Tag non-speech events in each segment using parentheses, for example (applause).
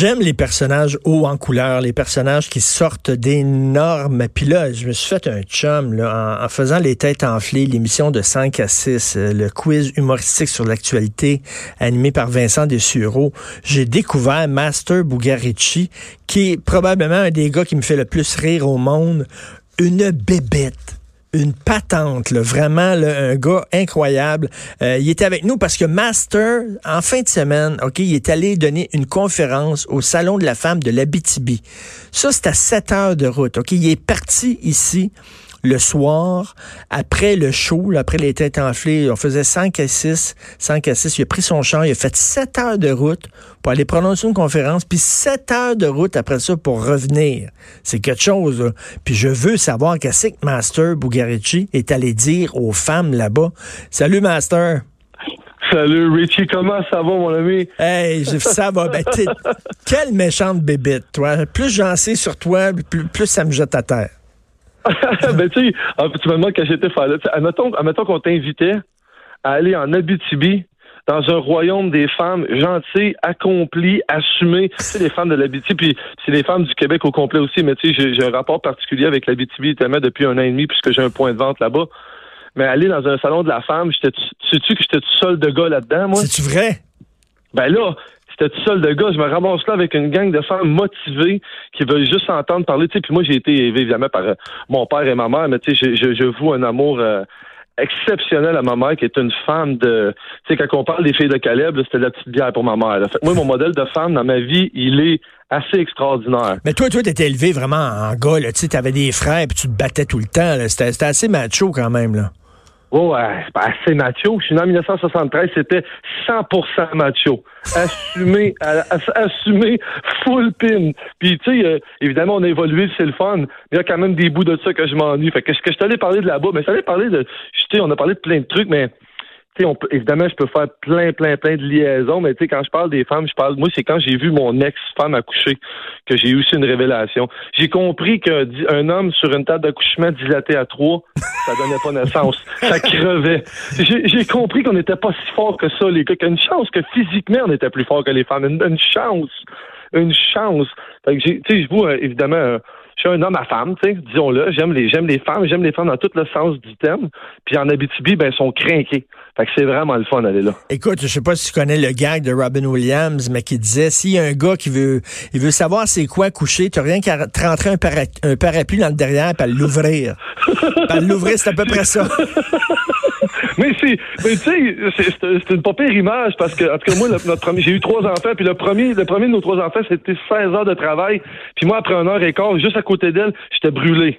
J'aime les personnages hauts en couleur, les personnages qui sortent d'énormes. Puis là, je me suis fait un chum là, en, en faisant les têtes enflées, l'émission de 5 à 6, euh, le quiz humoristique sur l'actualité animé par Vincent Dessureau. J'ai découvert Master Bugarici, qui est probablement un des gars qui me fait le plus rire au monde. Une bébête une patente, là, vraiment là, un gars incroyable. Euh, il était avec nous parce que Master, en fin de semaine, ok, il est allé donner une conférence au Salon de la femme de l'Abitibi. Ça, c'est à 7 heures de route. Ok, il est parti ici le soir, après le show, là, après les têtes enflées, on faisait 5 à 6, 5 à 6, il a pris son char, il a fait 7 heures de route pour aller prononcer une conférence, puis 7 heures de route après ça pour revenir. C'est quelque chose, là. Puis je veux savoir qu'est-ce que Master Bugarici est allé dire aux femmes là-bas. Salut, Master! Salut Richie, comment ça va mon ami? Hey, ça va. Ben, (laughs) quelle méchante bébête, toi. Plus j'en sais sur toi, plus, plus ça me jette à terre. (laughs) ben, tu sais, tu me demandes quand j'étais faire là. Admettons, admettons qu'on t'invitait à aller en Abitibi, dans un royaume des femmes gentilles, accomplies, assumées. Tu sais, les femmes de l'Abitibi, puis c'est les femmes du Québec au complet aussi, mais tu sais, j'ai un rapport particulier avec l'Abitibi, tellement depuis un an et demi, puisque j'ai un point de vente là-bas. Mais aller dans un salon de la femme, j'étais, sais-tu que j'étais tout seul de gars là-dedans, moi? C'est-tu vrai? Ben là, j'étais tout seul de gars. Je me ramasse là avec une gang de femmes motivées qui veulent juste entendre parler. Tu sais, puis moi, j'ai été élevé évidemment par euh, mon père et ma mère, mais tu sais, je, je, voue un amour euh, exceptionnel à ma mère, qui est une femme de... Tu sais, quand on parle des filles de Caleb, c'était la petite bière pour ma mère. Fait, moi, mon modèle de femme dans ma vie, il est assez extraordinaire. Mais toi, toi, t'étais élevé vraiment en gars. Tu sais, t'avais des frères, puis tu te battais tout le temps. C'était assez macho quand même, là. Oh, c'est pas assez macho. Je suis né en 1973, c'était 100% macho. Assumé, (laughs) assumé, full pin. Puis, tu sais, euh, évidemment, on a évolué, c'est le fun. Il y a quand même des bouts de ça que je m'ennuie. Fait que que je t'allais parler de là-bas, mais ça allait parler de, tu sais, on a parlé de plein de trucs, mais on peut, évidemment, je peux faire plein, plein, plein de liaisons, mais tu sais, quand je parle des femmes, je parle, moi, c'est quand j'ai vu mon ex-femme accoucher que j'ai eu aussi une révélation. J'ai compris qu'un homme sur une table d'accouchement dilaté à trois, ça donnait pas naissance. (laughs) ça crevait. J'ai compris qu'on n'était pas si fort que ça, les gars, qu'une chance que physiquement, on était plus fort que les femmes. Une, chance. Une chance. Fait que tu sais, je vous, euh, évidemment, euh, je suis un homme à femme, tu sais, disons-le. J'aime les, j'aime les femmes, j'aime les femmes dans tout le sens du thème. Puis en Abitibi, ben, ils sont craqués. Fait que c'est vraiment le fun d'aller là. Écoute, je sais pas si tu connais le gag de Robin Williams, mais qui disait, s'il y a un gars qui veut, il veut savoir c'est quoi coucher, t'as rien qu'à rentrer un, un, parapluie dans le derrière et l'ouvrir. (laughs) à l'ouvrir, c'est à peu près ça. (laughs) (laughs) mais c'est, mais tu sais, c'est une pas pire image parce que, en tout cas, moi, notre premier, j'ai eu trois enfants, puis le premier, le premier de nos trois enfants, c'était 16 heures de travail, puis moi, après une heure et quart, juste à côté d'elle, j'étais brûlé.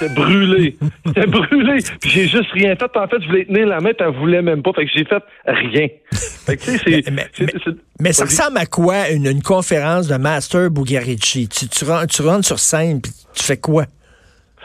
J'étais brûlé. J'étais brûlé. Puis j'ai juste rien fait. En fait, je voulais tenir la main, puis elle voulait même pas. Fait que j'ai fait rien. Fait que, tu sais, c'est. Mais, ça ressemble à quoi une, une conférence de Master Bugarici? Tu, tu, tu rentres sur scène, puis tu fais quoi?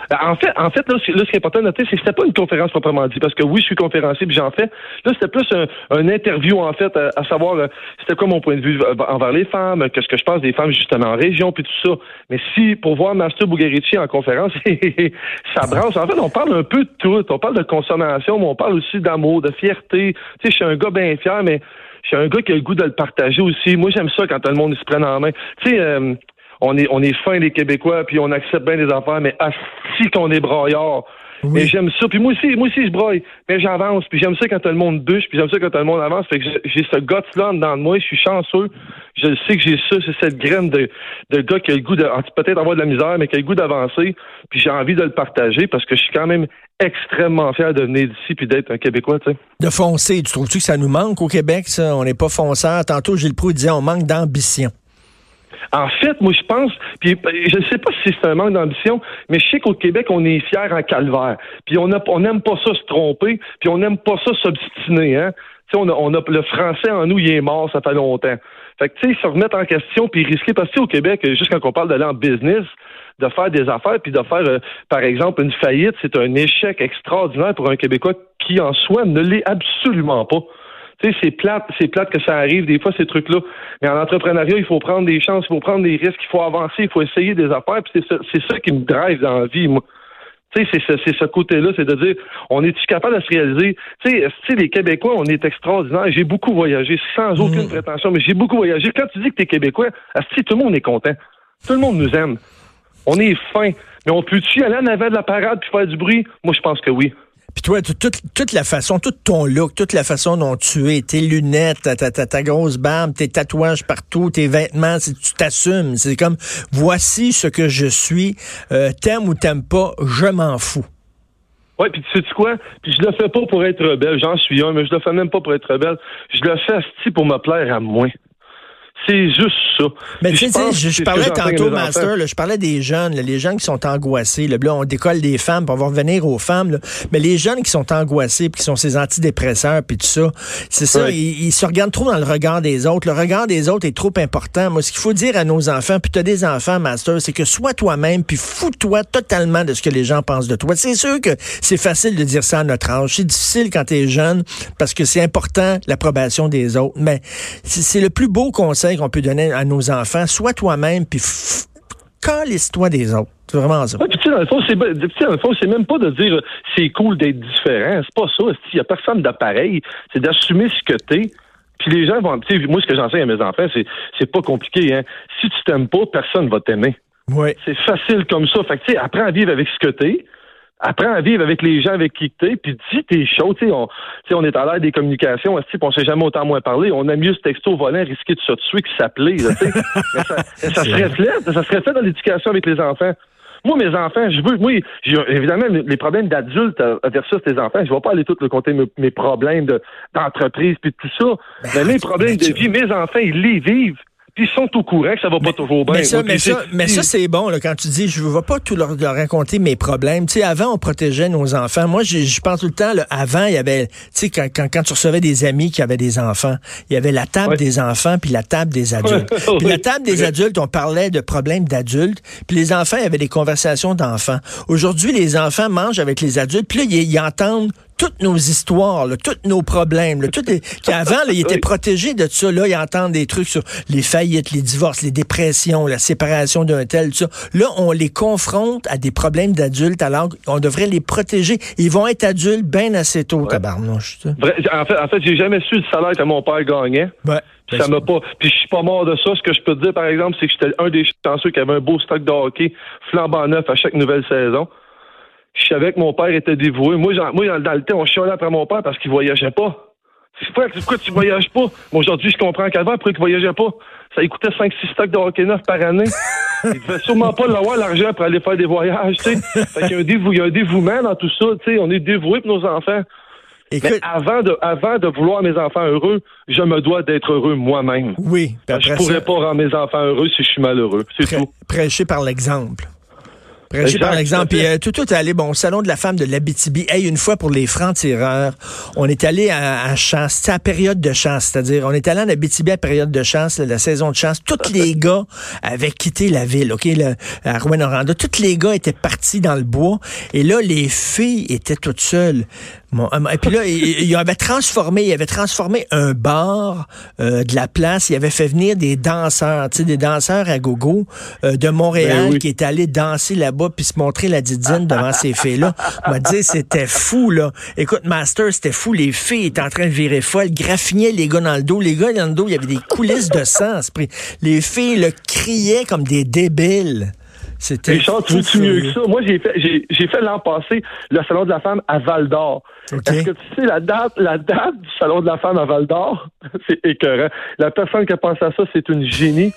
Ben, en fait, en fait, là, ce, qui est important de noter, c'est que c'était pas une conférence proprement dit, parce que oui, je suis conférencier, puis j'en fais. Là, c'était plus un, interview, en fait, à, savoir, euh, c'était quoi mon point de vue euh, envers les femmes, qu'est-ce que je pense des femmes justement en région, puis tout ça. Mais si, pour voir Master Bugarici en conférence, (laughs) ça branche. En fait, on parle un peu de tout. On parle de consommation, mais on parle aussi d'amour, de fierté. Tu sais, je suis un gars bien fier, mais je suis un gars qui a le goût de le partager aussi. Moi, j'aime ça quand tout le monde se prenne en main. Tu sais, euh, on est, on est fin les Québécois, puis on accepte bien les affaires, mais si qu'on est braillard. Mais j'aime ça. Puis moi aussi, moi aussi, je broille. Mais j'avance. Puis j'aime ça quand tout le monde bûche. Puis j'aime ça quand tout le monde avance. Fait que j'ai ce guts-là dans moi. Je suis chanceux. Je sais que j'ai ça. C'est cette graine de, de gars qui a le goût de, peut-être avoir de la misère, mais qui a le goût d'avancer. Puis j'ai envie de le partager parce que je suis quand même extrêmement fier de venir d'ici puis d'être un Québécois, tu sais. De foncer. Tu trouves-tu que ça nous manque au Québec, ça? On n'est pas fonceur. Tantôt, Gilles Proulx disait on manque d'ambition. En fait, moi, je pense, puis je ne sais pas si c'est un manque d'ambition, mais je sais qu'au Québec, on est fier en calvaire. Puis on n'aime pas ça se tromper, puis on n'aime pas ça s'obstiner. Hein? on a, on a le français en nous, il est mort, ça fait longtemps. Fait que, tu sais, se remettre en question puis risquer, parce que au Québec, juste quand on parle d'aller en business, de faire des affaires puis de faire, euh, par exemple, une faillite, c'est un échec extraordinaire pour un Québécois qui, en soi, ne l'est absolument pas. Tu sais, c'est plate, c'est plate que ça arrive des fois ces trucs-là. Mais en entrepreneuriat, il faut prendre des chances, il faut prendre des risques, il faut avancer, il faut essayer des affaires. Puis c'est ça, c'est ça qui me drive dans la vie, moi. Tu sais, c'est ce, c'est ce côté-là, c'est de dire, on est-tu capable de se réaliser? Tu sais, les Québécois, on est extraordinaires. J'ai beaucoup voyagé, sans aucune prétention, mais j'ai beaucoup voyagé. Quand tu dis que t'es Québécois, tout le monde est content? Tout le monde nous aime. On est fin. Mais on peut-tu aller en avant de la parade puis faire du bruit? Moi, je pense que oui. Puis toi, toute, toute la façon, tout ton look, toute la façon dont tu es, tes lunettes, ta, ta, ta, grosse barbe, tes tatouages partout, tes vêtements, tu t'assumes. C'est comme, voici ce que je suis. Euh, t'aimes ou t'aimes pas, je m'en fous. Oui, puis tu sais quoi? Puis je le fais pas pour être rebelle, j'en suis un, mais je le fais même pas pour être rebelle. Je le fais pour me plaire à moi. C'est juste ça. Mais tu sais, je, parlais tantôt, Master, je parlais des jeunes, les jeunes qui sont angoissés. Là, on décolle des femmes, pour on va revenir aux femmes. mais les jeunes qui sont angoissés, puis qui sont ces antidépresseurs, puis tout ça, c'est ça, ils, se regardent trop dans le regard des autres. Le regard des autres est trop important. Moi, ce qu'il faut dire à nos enfants, puis tu as des enfants, Master, c'est que sois toi-même, puis fous-toi totalement de ce que les gens pensent de toi. C'est sûr que c'est facile de dire ça à notre âge. C'est difficile quand tu es jeune, parce que c'est important l'approbation des autres. Mais c'est le plus beau conseil qu'on peut donner à nos enfants. Sois toi-même, puis calisse-toi des autres. C'est vraiment ça. Ouais, puis, dans le fond, c'est, dans le fond, c'est même pas de dire c'est cool d'être différent. C'est pas ça. Il y a personne d'appareil. C'est d'assumer ce que t'es. Puis les gens vont. Moi, ce que j'enseigne à mes enfants, c'est, c'est pas compliqué. Hein. Si tu t'aimes pas, personne va t'aimer. Ouais. C'est facile comme ça. Fait que, tu sais, apprends à vivre avec ce que t'es apprends à vivre avec les gens avec qui tu es, puis dis tes choses. On, on est à l'ère des communications, on on sait jamais autant moins parler. On a mieux ce texto volant risquer de se tuer que s'appeler. (laughs) ça, ça se reflète, ça se reflète dans l'éducation avec les enfants. Moi, mes enfants, je veux, moi, évidemment, les problèmes d'adultes versus tes enfants, je ne vais pas aller tout le compter mes, problèmes d'entreprise puis tout ça. Ben, mais mes problèmes de vie, mes enfants, ils les vivent ils sont au courant que ça va pas toujours bien. Mais ça, mais ça, mais ça c'est bon là, quand tu dis je veux pas tout leur, raconter mes problèmes. Tu sais, avant on protégeait nos enfants. Moi, je pense tout le temps. Là, avant, il y avait, tu sais, quand, quand, quand, tu recevais des amis qui avaient des enfants, il y avait la table des enfants puis la table des adultes. (laughs) puis la table des adultes, on parlait de problèmes d'adultes. Puis les enfants, il y avait des conversations d'enfants. Aujourd'hui, les enfants mangent avec les adultes. Puis là, ils entendent toutes nos histoires, tous nos problèmes, là, tout (laughs) qu'avant, ils étaient protégés de ça. Là, ils entendent des trucs sur les faillites, les divorces, les dépressions, la séparation d'un tel, tout ça. Là, on les confronte à des problèmes d'adultes alors qu'on devrait les protéger. Ils vont être adultes bien assez tôt, tabarnouche. En fait, en fait j'ai jamais su le salaire que mon père gagnait. Ouais. Puis ça m'a pas. Puis je suis pas mort de ça. Ce que je peux te dire, par exemple, c'est que j'étais un des chanceux qui avait un beau stock de hockey flambant neuf à chaque nouvelle saison je savais que mon père était dévoué. Moi, moi dans le temps, on chialait après mon père parce qu'il voyageait pas. Frère, pourquoi tu voyages pas? Aujourd'hui, je comprends qu'avant, pourquoi il voyageait pas? Ça lui coûtait 5-6 stocks de hockey neuf par année. (laughs) il devait sûrement pas l'avoir l'argent pour aller faire des voyages, tu sais. Fait qu'il y a un, dévou il y a un dévouement dans tout ça, tu sais. On est dévoué pour nos enfants. Mais avant de, avant de vouloir mes enfants heureux, je me dois d'être heureux moi-même. Oui. Je pourrais pas rendre mes enfants heureux si je suis malheureux. C'est tout. Prêcher par l'exemple par exemple. Puis euh, tout, tout est allé, bon, au Salon de la femme de l'Abitibi. Hey, une fois pour les francs-tireurs, on est allé à, à chasse. C'était à période de chasse, c'est-à-dire, on est allé en Abitibi à période de chasse, la saison de chasse. Tous les (laughs) gars avaient quitté la ville, OK, là, à Rouen-Oranda. Tous les gars étaient partis dans le bois. Et là, les filles étaient toutes seules. Bon, euh, et puis là, il, avait transformé, il avait transformé un bar euh, de la place. Il avait fait venir des danseurs, tu sais, des danseurs à gogo euh, de Montréal ben qui étaient allés danser là-bas puis se montrer la didine devant ces filles-là. (laughs) m'a dit c'était fou là. Écoute, Master, c'était fou. Les filles étaient en train de virer folle, graffignaient les gars dans le dos. Les gars dans le dos, il y avait des coulisses de sang. Les filles le criaient comme des débiles. C'était tu mieux que ça? Moi, j'ai fait, j'ai, fait l'an passé le Salon de la femme à Val d'Or. Est-ce que tu sais la date, la date du Salon de la femme à Val d'Or? (laughs) c'est écœurant. La personne qui a pensé à ça, c'est une génie.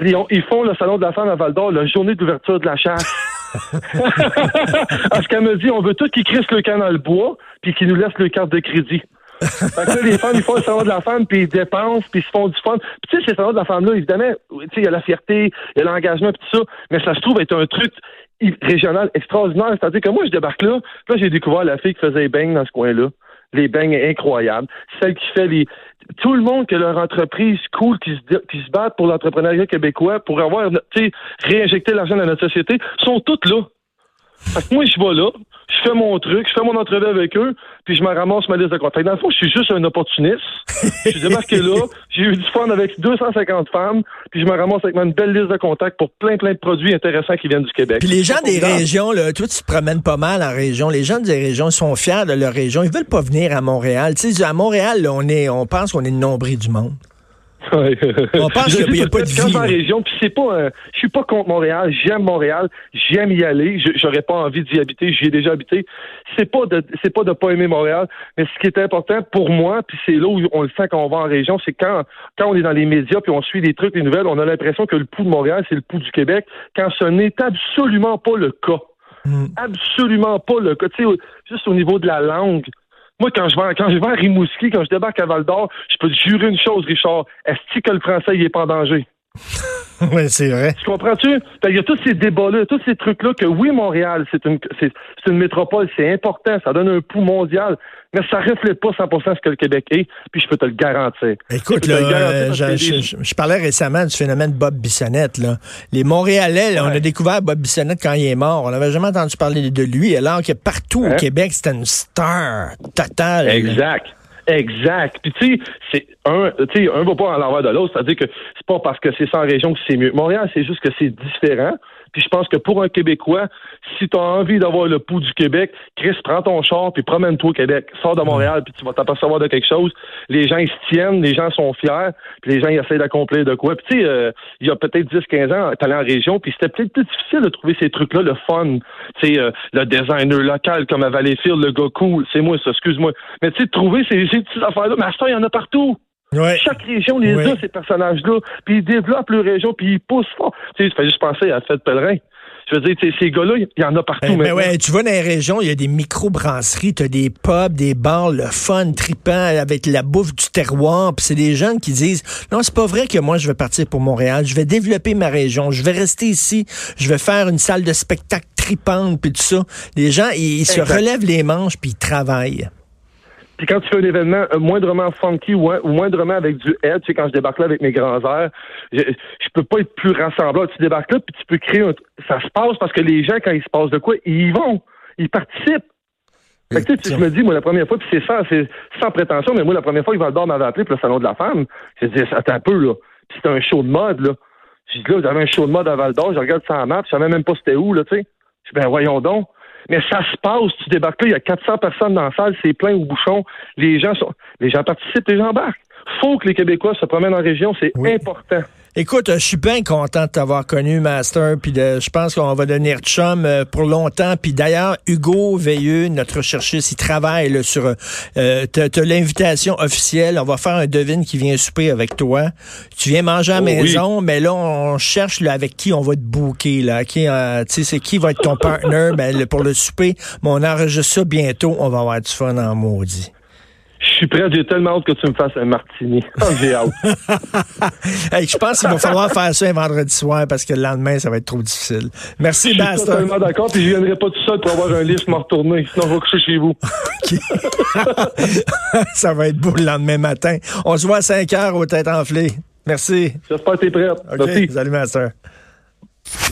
Ils, font le Salon de la femme à Val d'Or, la journée d'ouverture de la chasse. (laughs) Parce qu'elle me dit, on veut tout qu'ils crissent le dans le bois, puis qu'ils nous laissent le carte de crédit fait que les femmes, ils font le salon de la femme, puis ils dépensent, puis ils se font du fun. Puis tu sais, ces salons de la femme-là, évidemment, tu sais, il y a la fierté, il y a l'engagement, puis tout ça, mais ça se trouve être un truc régional extraordinaire. C'est-à-dire que moi, je débarque là, là, j'ai découvert la fille qui faisait bang dans ce coin-là. Les beignes incroyables, celle qui fait les tout le monde que leur entreprise cool qui se qui se battent pour l'entrepreneuriat québécois pour avoir réinjecter l'argent dans notre société sont toutes là. Que moi je vais là, je fais mon truc, je fais mon entrevue avec eux, puis je me ramasse ma liste de contacts. Dans le fond, je suis juste un opportuniste. je suis débarqué là, (laughs) j'ai eu du fun avec 250 femmes, puis je me ramasse avec une belle liste de contacts pour plein, plein de produits intéressants qui viennent du Québec. Puis les gens des régions, là, toi, tu te promènes pas mal en région. Les gens des régions sont fiers de leur région. Ils veulent pas venir à Montréal. Tu sais, à Montréal, là, on est, on pense qu'on est le nombril du monde. On pense qu'il n'y a, pas de vie. Quand région, puis c'est pas, je suis pas contre Montréal. J'aime Montréal. J'aime y aller. J'aurais pas envie d'y habiter. J'y ai déjà habité. C'est pas de, c'est pas de pas aimer Montréal. Mais ce qui est important pour moi, puis c'est là où on le sent quand on va en région, c'est quand, quand on est dans les médias puis on suit les trucs, les nouvelles, on a l'impression que le pouls de Montréal, c'est le pouls du Québec, quand ce n'est absolument pas le cas. Hmm. Absolument pas le cas. Tu sais, juste au niveau de la langue. Moi, quand je vais, quand je vais à Rimouski, quand je débarque à Val d'Or, je peux te jurer une chose, Richard. Est-ce que le français, il est pas en danger? (laughs) oui, c'est vrai. Tu comprends-tu? Il y a tous ces débats-là, tous ces trucs-là que oui, Montréal, c'est une, c'est, une métropole, c'est important, ça donne un pouls mondial, mais ça reflète pas 100% ce que le Québec est, puis je peux te le garantir. Écoute, là, euh, je, parlais récemment du phénomène Bob Bissonnette. Là. Les Montréalais, on a découvert Bob Bissonnette quand il est mort. On n'avait jamais entendu parler de lui, alors que partout au hein? Québec, c'était une star totale. Exact. Exact. Puis tu sais, c'est un, tu sais, un va pas en l'envers de l'autre. C'est-à-dire que c'est pas parce que c'est sans région que c'est mieux. Montréal, c'est juste que c'est différent. Puis je pense que pour un Québécois, si tu as envie d'avoir le pouls du Québec, Chris, prends ton char puis promène-toi au Québec. Sors de Montréal puis tu vas t'apercevoir de quelque chose. Les gens ils se tiennent, les gens sont fiers, puis les gens ils essaient d'accomplir de quoi. Puis tu sais, euh, il y a peut-être 10-15 ans, t'allais en région, puis c'était peut-être plus difficile de trouver ces trucs-là, le fun. Tu sais, euh, le designer local comme à Valleyfield, le gars cool, c'est moi ça, excuse-moi. Mais tu sais, trouver ces, ces petites affaires-là, mais à ça, il y en a partout. Chaque région les a, ces personnages-là. Puis ils développent leur région, puis ils poussent fort. Tu sais, ça fait juste penser à Fête Pèlerin. Je veux dire, ces gars-là, il y en a partout. Mais, ben, ben ouais, tu vas dans les régions, il y a des micro-brasseries, tu as des pubs, des bars, le fun, tripant, avec la bouffe du terroir. Puis c'est des jeunes qui disent, non, c'est pas vrai que moi, je vais partir pour Montréal. Je vais développer ma région. Je vais rester ici. Je vais faire une salle de spectacle tripante, puis tout ça. Les gens, ils, se relèvent les manches, puis ils travaillent. Puis quand tu fais un événement euh, moindrement funky ou, moindrement avec du head, tu sais, quand je débarque là avec mes grands airs, je, je peux pas être plus rassemblant. Tu débarques là, puis tu peux créer un... Ça se passe parce que les gens, quand ils se passent de quoi, ils y vont. Ils participent. Fait que, tu sais, je me dis, moi, la première fois, puis c'est sans, c'est sans prétention, mais moi, la première fois que Valdor m'avait appelé pour le Salon de la Femme, j'ai dit, attends un peu, là. Puis c'était un show de mode, là. J'ai dit, là, j'avais un show de mode à Val d'Or, je regarde ça en map, je savais même pas c'était où, là, tu sais. Je dis, ben, voyons donc. Mais ça se passe, tu débarques là, il y a 400 personnes dans la salle, c'est plein au bouchon. Les gens sont, les gens participent, les gens embarquent. Faut que les Québécois se promènent en région, c'est important. Écoute, je suis bien content de t'avoir connu, Master, puis je pense qu'on va devenir chum euh, pour longtemps. Puis d'ailleurs, Hugo Veilleux, notre chercheur, il travaille sur euh, t'as, l'invitation officielle. On va faire un devine qui vient souper avec toi. Tu viens manger à la oh maison, mais là, on cherche là, avec qui on va te booker. Là, qui, euh, c'est qui va être ton partner? Ben, pour le souper. Mais on enregistre ça bientôt. On va avoir du fun en maudit. Je suis prêt, j'ai tellement hâte que tu me fasses un martini. (laughs) Oh, j'ai hâte. (laughs) je pense qu'il va falloir faire ça un vendredi soir parce que le lendemain, ça va être trop difficile. Merci, Je suis totalement d'accord, puis je viendrai pas tout seul pour avoir un livre me retourner. Sinon, je vais coucher chez vous. (laughs) ça va être beau le lendemain matin. On se voit à 5 heures aux têtes enflées. Merci. J'espère que t'es prête. Merci. Salut, ma soeur.